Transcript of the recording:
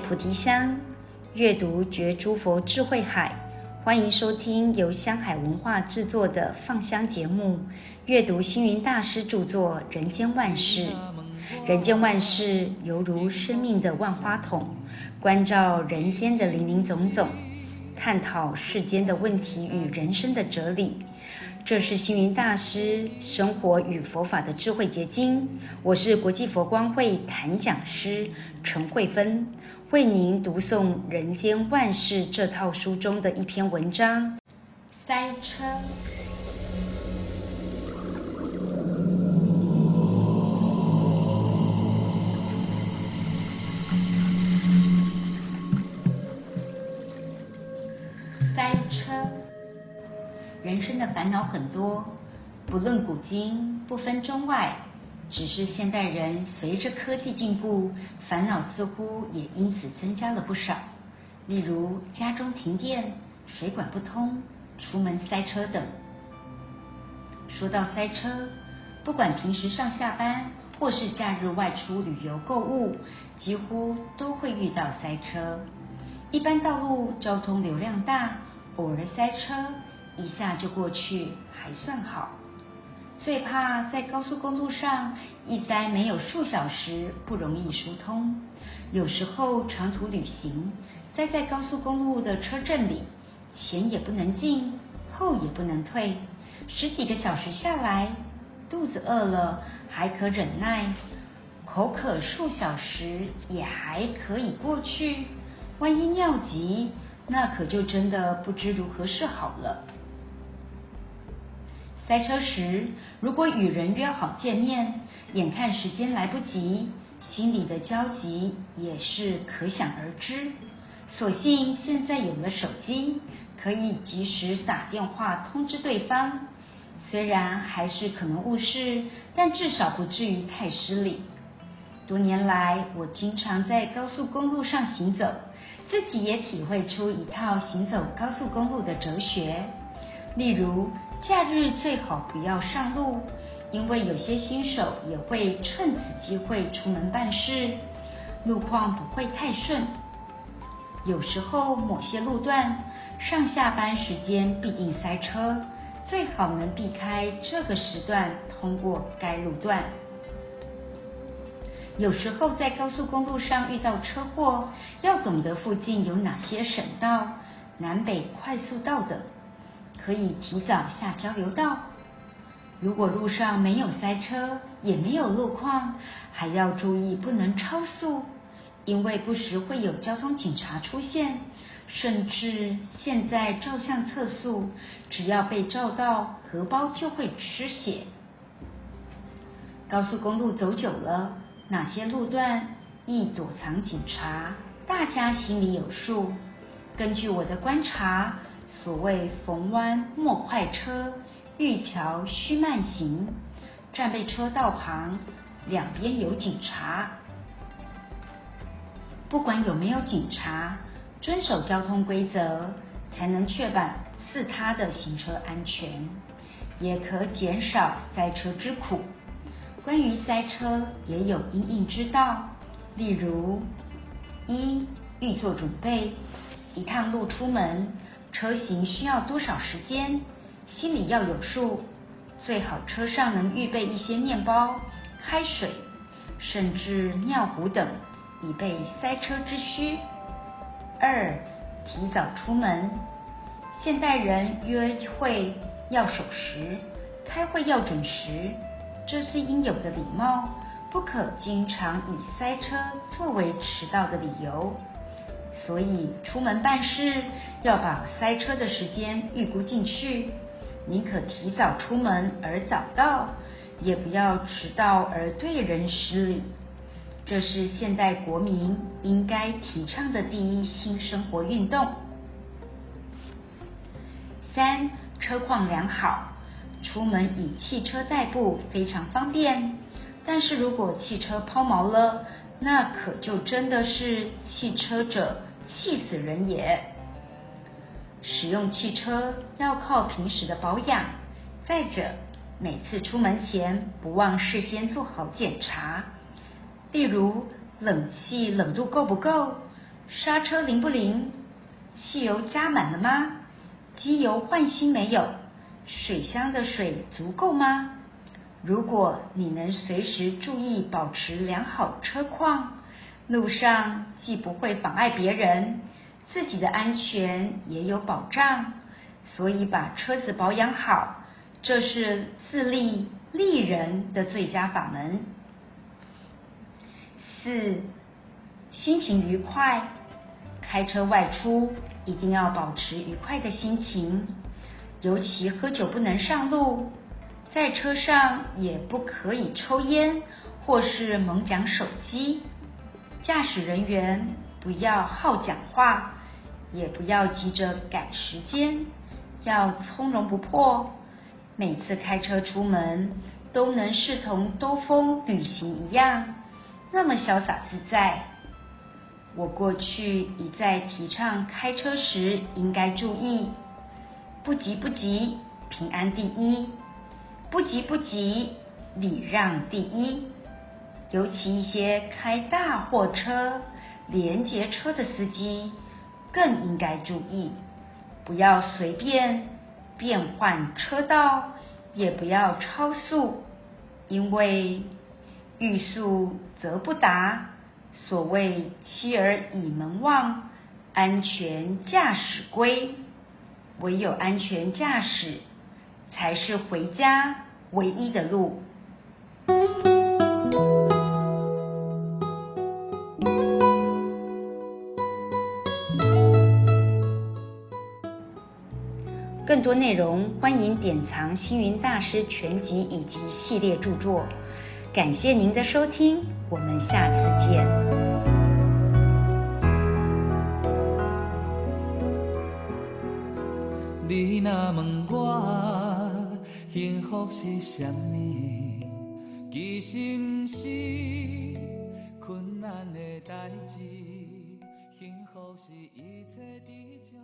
菩提香，阅读觉诸佛智慧海。欢迎收听由香海文化制作的放香节目，阅读星云大师著作《人间万事》。人间万事犹如生命的万花筒，关照人间的林林总总，探讨世间的问题与人生的哲理。这是星云大师生活与佛法的智慧结晶。我是国际佛光会檀讲师陈慧芬，为您读诵《人间万事》这套书中的一篇文章：塞车。人生的烦恼很多，不论古今，不分中外，只是现代人随着科技进步，烦恼似乎也因此增加了不少。例如家中停电、水管不通、出门塞车等。说到塞车，不管平时上下班，或是假日外出旅游购物，几乎都会遇到塞车。一般道路交通流量大，偶尔塞车。一下就过去还算好，最怕在高速公路上一塞没有数小时，不容易疏通。有时候长途旅行，塞在高速公路的车阵里，前也不能进，后也不能退，十几个小时下来，肚子饿了还可忍耐，口渴数小时也还可以过去，万一尿急，那可就真的不知如何是好了。塞车时，如果与人约好见面，眼看时间来不及，心里的焦急也是可想而知。所幸现在有了手机，可以及时打电话通知对方。虽然还是可能误事，但至少不至于太失礼。多年来，我经常在高速公路上行走，自己也体会出一套行走高速公路的哲学。例如，假日最好不要上路，因为有些新手也会趁此机会出门办事，路况不会太顺。有时候某些路段上下班时间必定塞车，最好能避开这个时段通过该路段。有时候在高速公路上遇到车祸，要懂得附近有哪些省道、南北快速道等。可以提早下交流道。如果路上没有塞车，也没有路况，还要注意不能超速，因为不时会有交通警察出现。甚至现在照相测速，只要被照到，荷包就会失血。高速公路走久了，哪些路段易躲藏警察，大家心里有数。根据我的观察。所谓逢弯莫快车，遇桥须慢行。战备车道旁，两边有警察。不管有没有警察，遵守交通规则，才能确保自他的行车安全，也可减少塞车之苦。关于塞车，也有因应之道，例如：一、预做准备，一趟路出门。车行需要多少时间，心里要有数，最好车上能预备一些面包、开水，甚至尿壶等，以备塞车之需。二、提早出门。现代人约会要守时，开会要准时，这是应有的礼貌，不可经常以塞车作为迟到的理由。所以出门办事要把塞车的时间预估进去，宁可提早出门而早到，也不要迟到而对人失礼。这是现代国民应该提倡的第一新生活运动。三、车况良好，出门以汽车代步非常方便。但是如果汽车抛锚了，那可就真的是汽车者。气死人也！使用汽车要靠平时的保养。再者，每次出门前不忘事先做好检查，例如冷气冷度够不够，刹车灵不灵？汽油加满了吗？机油换新没有？水箱的水足够吗？如果你能随时注意保持良好车况，路上既不会妨碍别人，自己的安全也有保障。所以把车子保养好，这是自利利人的最佳法门。四，心情愉快，开车外出一定要保持愉快的心情，尤其喝酒不能上路。在车上也不可以抽烟或是猛讲手机。驾驶人员不要好讲话，也不要急着赶时间，要从容不迫。每次开车出门都能视同兜风旅行一样，那么潇洒自在。我过去一再提倡开车时应该注意：不急不急，平安第一。不急不急，礼让第一。尤其一些开大货车、联结车的司机，更应该注意，不要随便变换车道，也不要超速，因为欲速则不达。所谓妻儿倚门望，安全驾驶归，唯有安全驾驶。才是回家唯一的路。更多内容欢迎典藏星云大师全集以及系列著作。感谢您的收听，我们下次见。你若问我幸福是什么，其实不是困难的代志，幸福是一切知足。